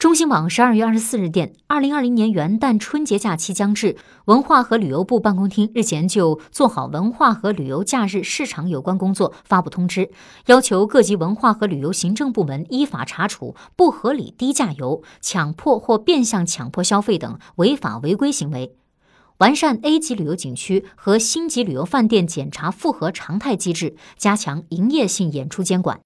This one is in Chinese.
中新网十二月二十四日电，二零二零年元旦春节假期将至，文化和旅游部办公厅日前就做好文化和旅游假日市场有关工作发布通知，要求各级文化和旅游行政部门依法查处不合理低价游、强迫或变相强迫消费等违法违规行为，完善 A 级旅游景区和星级旅游饭店检查复核常态机制，加强营业性演出监管。